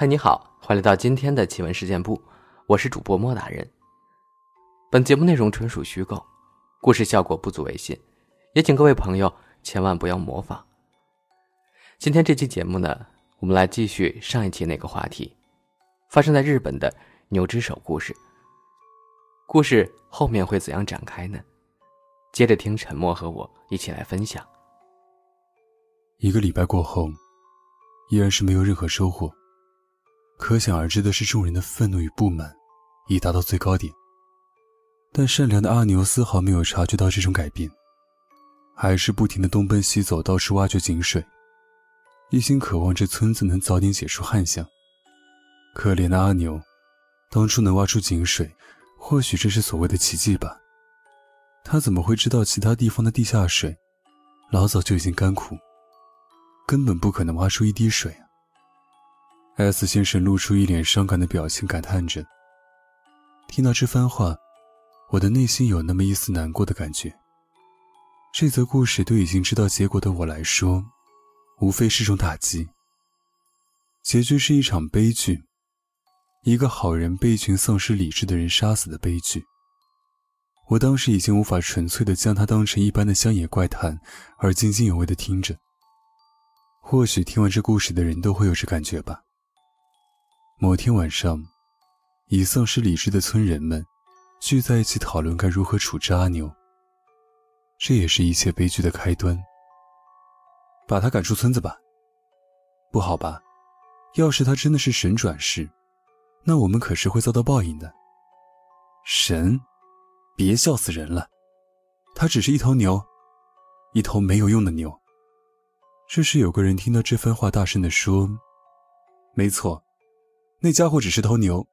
嗨，你好，欢迎来到今天的奇闻事件部，我是主播莫大人。本节目内容纯属虚构，故事效果不足为信，也请各位朋友千万不要模仿。今天这期节目呢，我们来继续上一期那个话题，发生在日本的牛之手故事。故事后面会怎样展开呢？接着听沉默和我一起来分享。一个礼拜过后，依然是没有任何收获。可想而知的是，众人的愤怒与不满已达到最高点。但善良的阿牛丝毫没有察觉到这种改变，还是不停的东奔西走，到处挖掘井水，一心渴望这村子能早点解除旱象。可怜的阿牛，当初能挖出井水，或许这是所谓的奇迹吧。他怎么会知道其他地方的地下水老早就已经干枯，根本不可能挖出一滴水啊！S 先生露出一脸伤感的表情，感叹着。听到这番话，我的内心有那么一丝难过的感觉。这则故事对已经知道结果的我来说，无非是种打击。结局是一场悲剧，一个好人被一群丧失理智的人杀死的悲剧。我当时已经无法纯粹的将它当成一般的乡野怪谈而津津有味的听着。或许听完这故事的人都会有这感觉吧。某天晚上，已丧失理智的村人们聚在一起讨论该如何处置阿牛。这也是一切悲剧的开端。把他赶出村子吧。不好吧？要是他真的是神转世，那我们可是会遭到报应的。神？别笑死人了。他只是一头牛，一头没有用的牛。这时有个人听到这番话，大声地说：“没错。”那家伙只是头牛，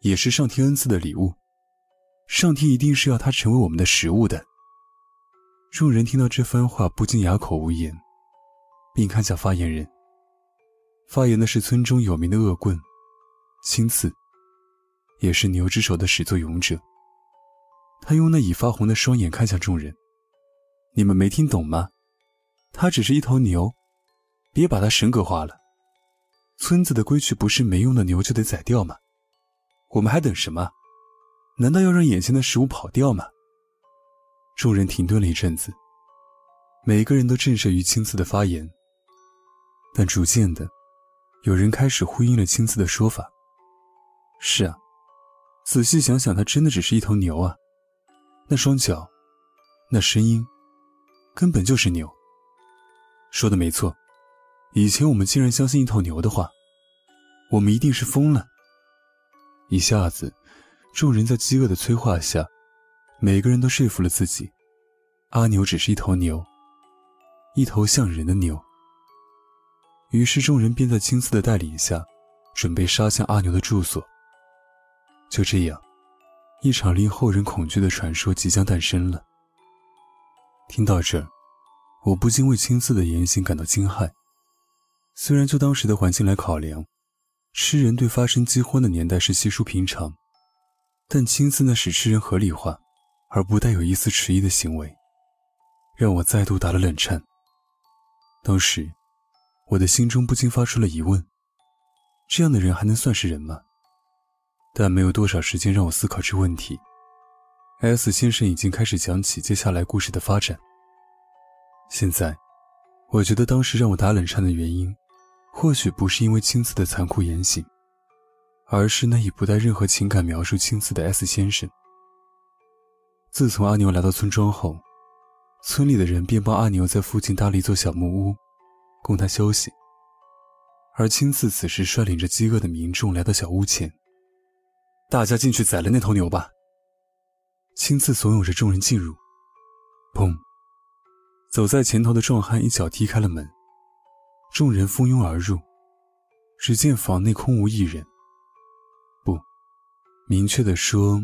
也是上天恩赐的礼物。上天一定是要他成为我们的食物的。众人听到这番话，不禁哑口无言，并看向发言人。发言的是村中有名的恶棍青次，也是牛之手的始作俑者。他用那已发红的双眼看向众人：“你们没听懂吗？他只是一头牛，别把他神格化了。”村子的规矩不是没用的牛就得宰掉吗？我们还等什么？难道要让眼前的食物跑掉吗？众人停顿了一阵子，每个人都震慑于青次的发言。但逐渐的，有人开始呼应了青次的说法。是啊，仔细想想，他真的只是一头牛啊！那双脚，那声音，根本就是牛。说的没错。以前我们竟然相信一头牛的话，我们一定是疯了。一下子，众人在饥饿的催化下，每个人都说服了自己，阿牛只是一头牛，一头像人的牛。于是众人便在青丝的带领下，准备杀向阿牛的住所。就这样，一场令后人恐惧的传说即将诞生了。听到这，我不禁为青丝的言行感到惊骇。虽然就当时的环境来考量，吃人对发生饥荒的年代是稀疏平常，但青刺那使吃人合理化而不带有一丝迟疑的行为，让我再度打了冷颤。当时，我的心中不禁发出了疑问：这样的人还能算是人吗？但没有多少时间让我思考这问题。S 先生已经开始讲起接下来故事的发展。现在，我觉得当时让我打冷颤的原因。或许不是因为青次的残酷言行，而是那已不带任何情感描述青次的 S 先生。自从阿牛来到村庄后，村里的人便帮阿牛在附近搭了一座小木屋，供他休息。而青次此时率领着饥饿的民众来到小屋前，大家进去宰了那头牛吧。青次怂恿着众人进入，砰！走在前头的壮汉一脚踢开了门。众人蜂拥而入，只见房内空无一人。不，明确的说，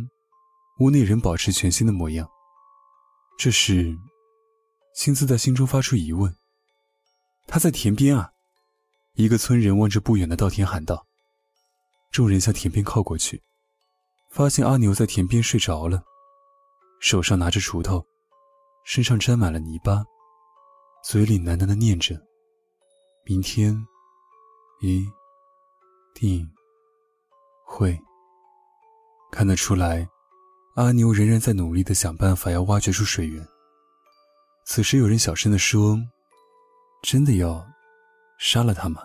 屋内人保持全新的模样。这时，青次在心中发出疑问：“他在田边啊！”一个村人望着不远的稻田喊道。众人向田边靠过去，发现阿牛在田边睡着了，手上拿着锄头，身上沾满了泥巴，嘴里喃喃的念着。明天，一定会看得出来，阿牛仍然在努力的想办法要挖掘出水源。此时有人小声的说：“真的要杀了他吗？”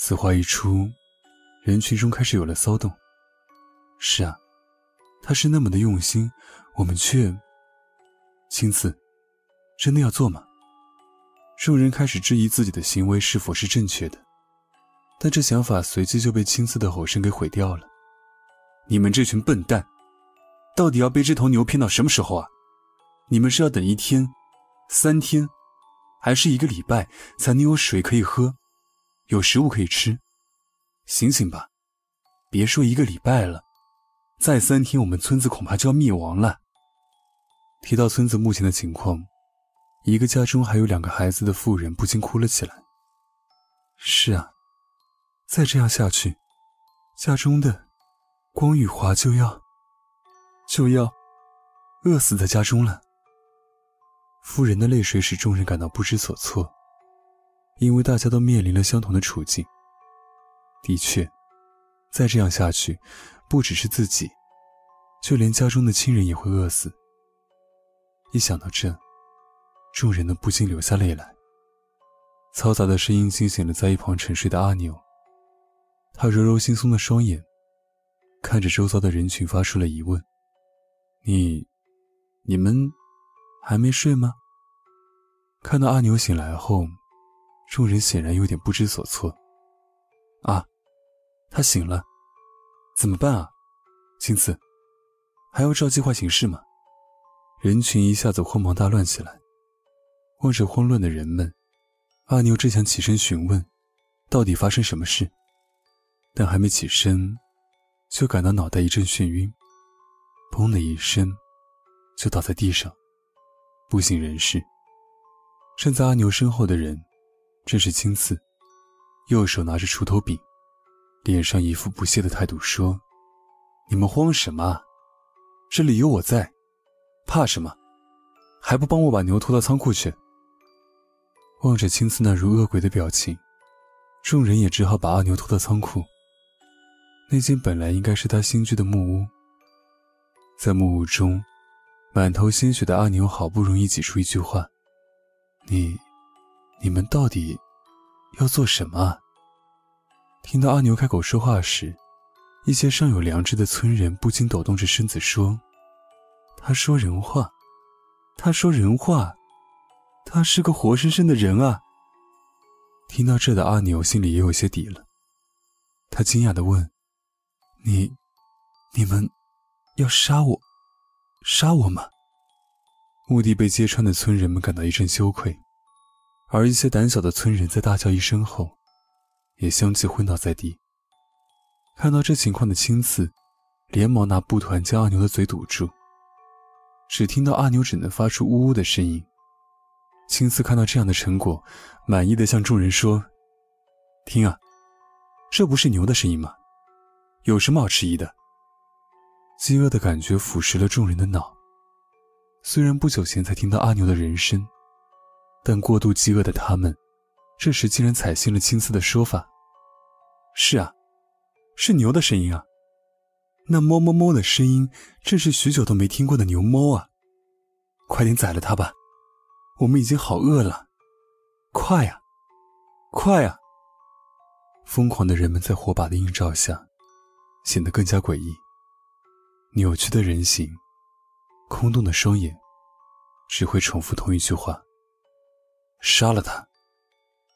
此话一出，人群中开始有了骚动。是啊，他是那么的用心，我们却……青次，真的要做吗？众人开始质疑自己的行为是否是正确的，但这想法随即就被青次的吼声给毁掉了。你们这群笨蛋，到底要被这头牛骗到什么时候啊？你们是要等一天、三天，还是一个礼拜才能有水可以喝，有食物可以吃？醒醒吧！别说一个礼拜了，再三天，我们村子恐怕就要灭亡了。提到村子目前的情况，一个家中还有两个孩子的妇人不禁哭了起来。是啊，再这样下去，家中的……光宇华就要就要饿死在家中了。夫人的泪水使众人感到不知所措，因为大家都面临了相同的处境。的确，再这样下去，不只是自己，就连家中的亲人也会饿死。一想到这，众人都不禁流下泪来。嘈杂的声音惊醒了在一旁沉睡的阿牛，他揉揉惺忪的双眼。看着周遭的人群，发出了疑问：“你，你们还没睡吗？”看到阿牛醒来后，众人显然有点不知所措。啊，他醒了，怎么办啊？青子，还要照计划行事吗？人群一下子慌忙大乱起来。望着慌乱的人们，阿牛正想起身询问，到底发生什么事，但还没起身。就感到脑袋一阵眩晕，砰的一声，就倒在地上，不省人事。站在阿牛身后的人，正是青次，右手拿着锄头柄，脸上一副不屑的态度说：“你们慌什么？这里有我在，怕什么？还不帮我把牛拖到仓库去？”望着青丝那如恶鬼的表情，众人也只好把阿牛拖到仓库。那间本来应该是他新居的木屋，在木屋中，满头鲜血的阿牛好不容易挤出一句话：“你，你们到底要做什么？”听到阿牛开口说话时，一些尚有良知的村人不禁抖动着身子说：“他说人话，他说人话，他是个活生生的人啊！”听到这的阿牛心里也有些底了，他惊讶的问。你，你们要杀我，杀我吗？墓地被揭穿的村人们感到一阵羞愧，而一些胆小的村人在大叫一声后，也相继昏倒在地。看到这情况的青次，连忙拿布团将阿牛的嘴堵住，只听到阿牛只能发出呜呜的声音。青丝看到这样的成果，满意的向众人说：“听啊，这不是牛的声音吗？”有什么好迟疑的？饥饿的感觉腐蚀了众人的脑。虽然不久前才听到阿牛的人声，但过度饥饿的他们，这时竟然采信了青丝的说法。是啊，是牛的声音啊！那哞哞哞的声音，正是许久都没听过的牛哞啊！快点宰了它吧，我们已经好饿了！快呀，快呀！疯狂的人们在火把的映照下。显得更加诡异。扭曲的人形，空洞的双眼，只会重复同一句话：“杀了他，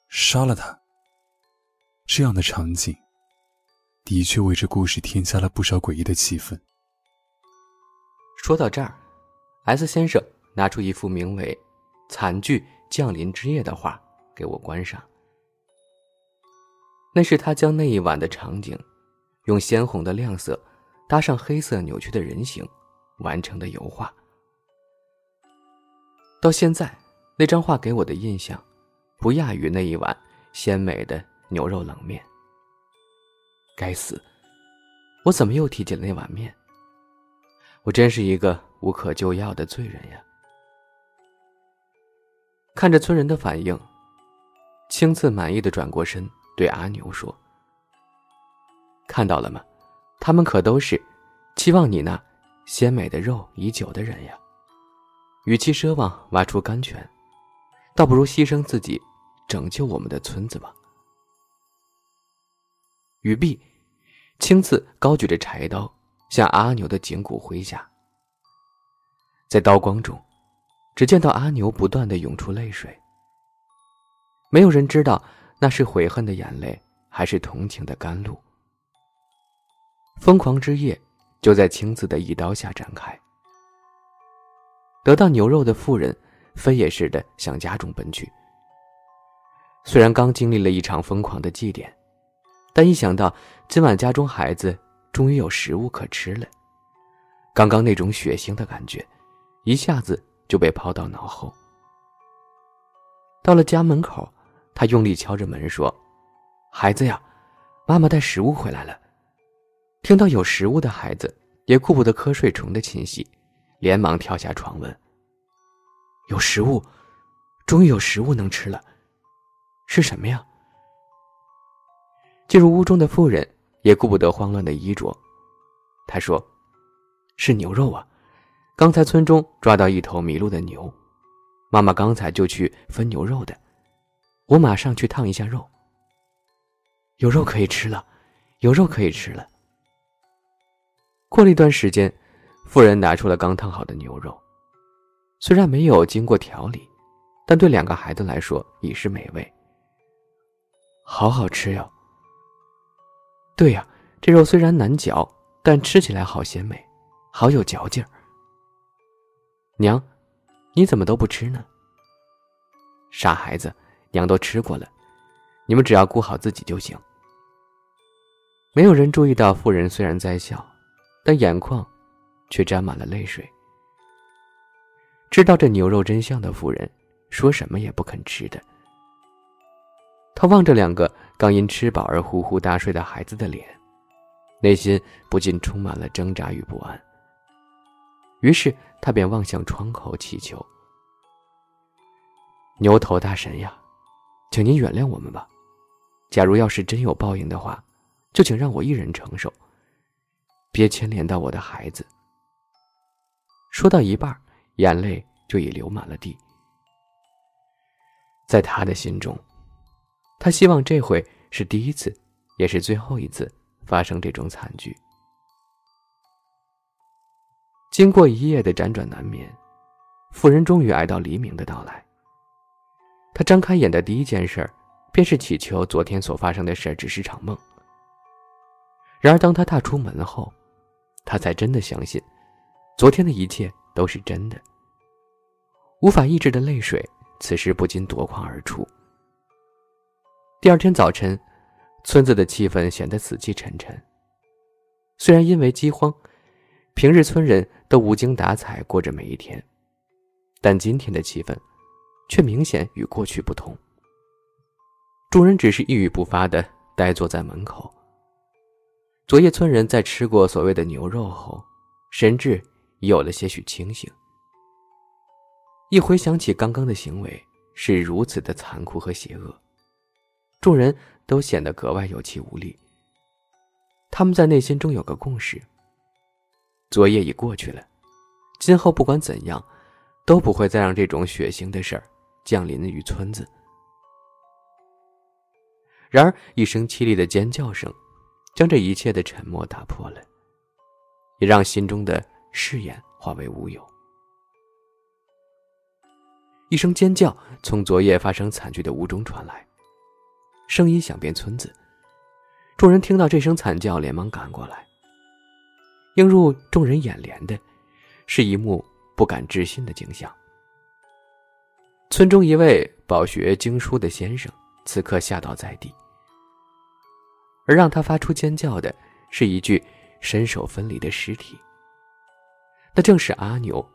杀了他。”这样的场景，的确为这故事添加了不少诡异的气氛。说到这儿，S 先生拿出一副名为《惨剧降临之夜》的画给我观赏。那是他将那一晚的场景。用鲜红的亮色搭上黑色扭曲的人形完成的油画。到现在，那张画给我的印象，不亚于那一碗鲜美的牛肉冷面。该死，我怎么又提起了那碗面？我真是一个无可救药的罪人呀！看着村人的反应，青次满意的转过身对阿牛说。看到了吗？他们可都是期望你那鲜美的肉已久的人呀。与其奢望挖出甘泉，倒不如牺牲自己，拯救我们的村子吧。雨碧青刺高举着柴刀，向阿牛的颈骨挥下。在刀光中，只见到阿牛不断的涌出泪水。没有人知道那是悔恨的眼泪，还是同情的甘露。疯狂之夜就在青子的一刀下展开。得到牛肉的妇人，飞也似的向家中奔去。虽然刚经历了一场疯狂的祭奠，但一想到今晚家中孩子终于有食物可吃了，刚刚那种血腥的感觉，一下子就被抛到脑后。到了家门口，他用力敲着门说：“孩子呀，妈妈带食物回来了。”听到有食物的孩子，也顾不得瞌睡虫的侵袭，连忙跳下床问：“有食物，终于有食物能吃了，是什么呀？”进入屋中的妇人也顾不得慌乱的衣着，她说：“是牛肉啊，刚才村中抓到一头迷路的牛，妈妈刚才就去分牛肉的，我马上去烫一下肉。有肉可以吃了，有肉可以吃了。”过了一段时间，妇人拿出了刚烫好的牛肉，虽然没有经过调理，但对两个孩子来说已是美味。好好吃哟。对呀，这肉虽然难嚼，但吃起来好鲜美，好有嚼劲儿。娘，你怎么都不吃呢？傻孩子，娘都吃过了，你们只要顾好自己就行。没有人注意到妇人虽然在笑。但眼眶，却沾满了泪水。知道这牛肉真相的妇人，说什么也不肯吃的。他望着两个刚因吃饱而呼呼大睡的孩子的脸，内心不禁充满了挣扎与不安。于是他便望向窗口祈求：“牛头大神呀，请您原谅我们吧。假如要是真有报应的话，就请让我一人承受。”别牵连到我的孩子。说到一半，眼泪就已流满了地。在他的心中，他希望这回是第一次，也是最后一次发生这种惨剧。经过一夜的辗转难眠，妇人终于挨到黎明的到来。他张开眼的第一件事，便是祈求昨天所发生的事只是场梦。然而，当他踏出门后，他才真的相信，昨天的一切都是真的。无法抑制的泪水，此时不禁夺眶而出。第二天早晨，村子的气氛显得死气沉沉。虽然因为饥荒，平日村人都无精打采过着每一天，但今天的气氛，却明显与过去不同。众人只是一语不发的呆坐在门口。昨夜村人在吃过所谓的牛肉后，神志已有了些许清醒。一回想起刚刚的行为是如此的残酷和邪恶，众人都显得格外有气无力。他们在内心中有个共识：昨夜已过去了，今后不管怎样，都不会再让这种血腥的事儿降临于村子。然而，一声凄厉的尖叫声。将这一切的沉默打破了，也让心中的誓言化为乌有。一声尖叫从昨夜发生惨剧的屋中传来，声音响遍村子。众人听到这声惨叫，连忙赶过来。映入众人眼帘的，是一幕不敢置信的景象。村中一位饱学经书的先生，此刻吓倒在地。而让他发出尖叫的，是一具身首分离的尸体。那正是阿牛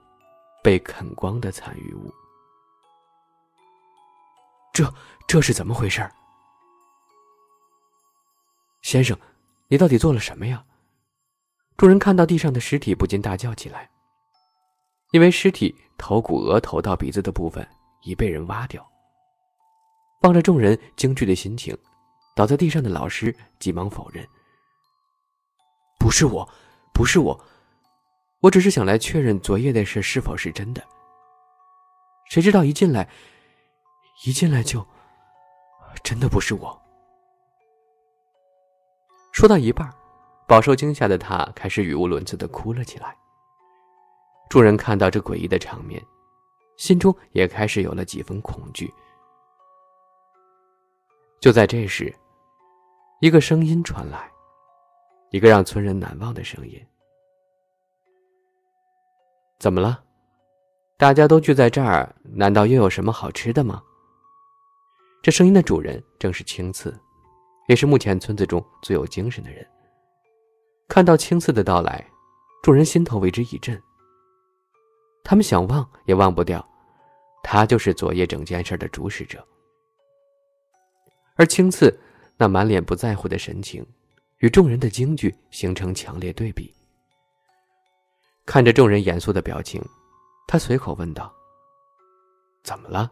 被啃光的残余物。这这是怎么回事？先生，你到底做了什么呀？众人看到地上的尸体，不禁大叫起来。因为尸体头骨、额头到鼻子的部分已被人挖掉。望着众人惊惧的心情。倒在地上的老师急忙否认：“不是我，不是我，我只是想来确认昨夜的事是否是真的。谁知道一进来，一进来就，真的不是我。说到一半，饱受惊吓的他开始语无伦次的哭了起来。众人看到这诡异的场面，心中也开始有了几分恐惧。就在这时，一个声音传来，一个让村人难忘的声音：“怎么了？大家都聚在这儿，难道又有什么好吃的吗？”这声音的主人正是青刺，也是目前村子中最有精神的人。看到青刺的到来，众人心头为之一震。他们想忘也忘不掉，他就是昨夜整件事的主使者。而青刺那满脸不在乎的神情，与众人的惊惧形成强烈对比。看着众人严肃的表情，他随口问道：“怎么了？”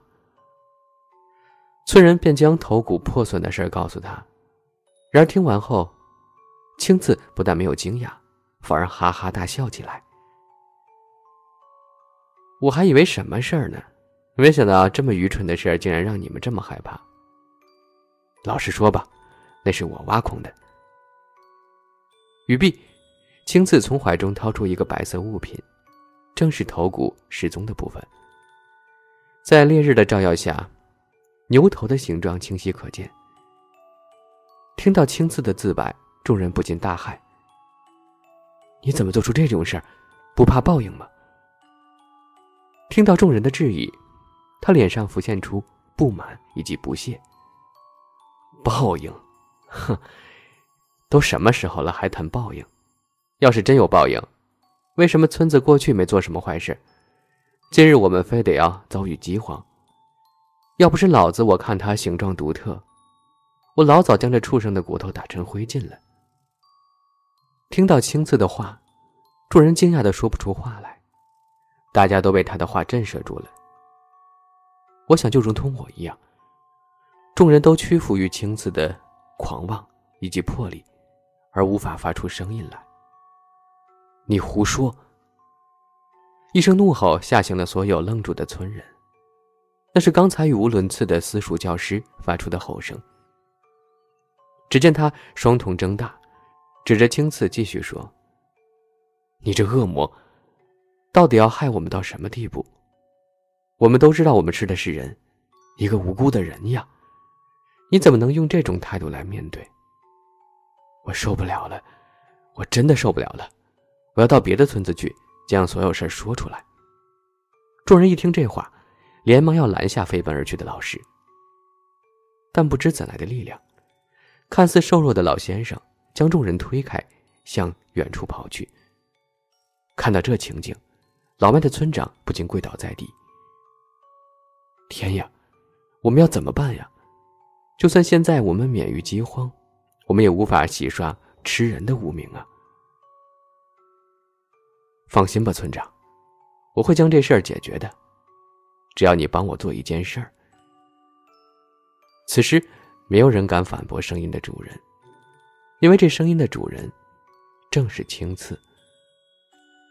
村人便将头骨破损的事告诉他。然而听完后，青刺不但没有惊讶，反而哈哈大笑起来。我还以为什么事儿呢，没想到这么愚蠢的事儿竟然让你们这么害怕。老实说吧，那是我挖空的。语毕，青刺从怀中掏出一个白色物品，正是头骨失踪的部分。在烈日的照耀下，牛头的形状清晰可见。听到青刺的自白，众人不禁大骇：“你怎么做出这种事儿？不怕报应吗？”听到众人的质疑，他脸上浮现出不满以及不屑。报应，哼，都什么时候了还谈报应？要是真有报应，为什么村子过去没做什么坏事，今日我们非得要遭遇饥荒？要不是老子我看他形状独特，我老早将这畜生的骨头打成灰烬了。听到青刺的话，众人惊讶的说不出话来。大家都被他的话震慑住了。我想，就如同我一样，众人都屈服于青刺的狂妄以及魄力，而无法发出声音来。你胡说！一声怒吼吓醒了所有愣住的村人。那是刚才语无伦次的私塾教师发出的吼声。只见他双瞳睁大，指着青刺继续说：“你这恶魔！”到底要害我们到什么地步？我们都知道，我们吃的是人，一个无辜的人呀！你怎么能用这种态度来面对？我受不了了，我真的受不了了！我要到别的村子去，将所有事说出来。众人一听这话，连忙要拦下飞奔而去的老师。但不知怎来的力量，看似瘦弱的老先生将众人推开，向远处跑去。看到这情景。老麦的村长不禁跪倒在地。天呀，我们要怎么办呀？就算现在我们免于饥荒，我们也无法洗刷吃人的污名啊！放心吧，村长，我会将这事儿解决的。只要你帮我做一件事儿。此时，没有人敢反驳声音的主人，因为这声音的主人正是青刺，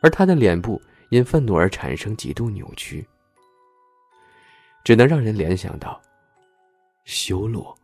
而他的脸部。因愤怒而产生极度扭曲，只能让人联想到修罗。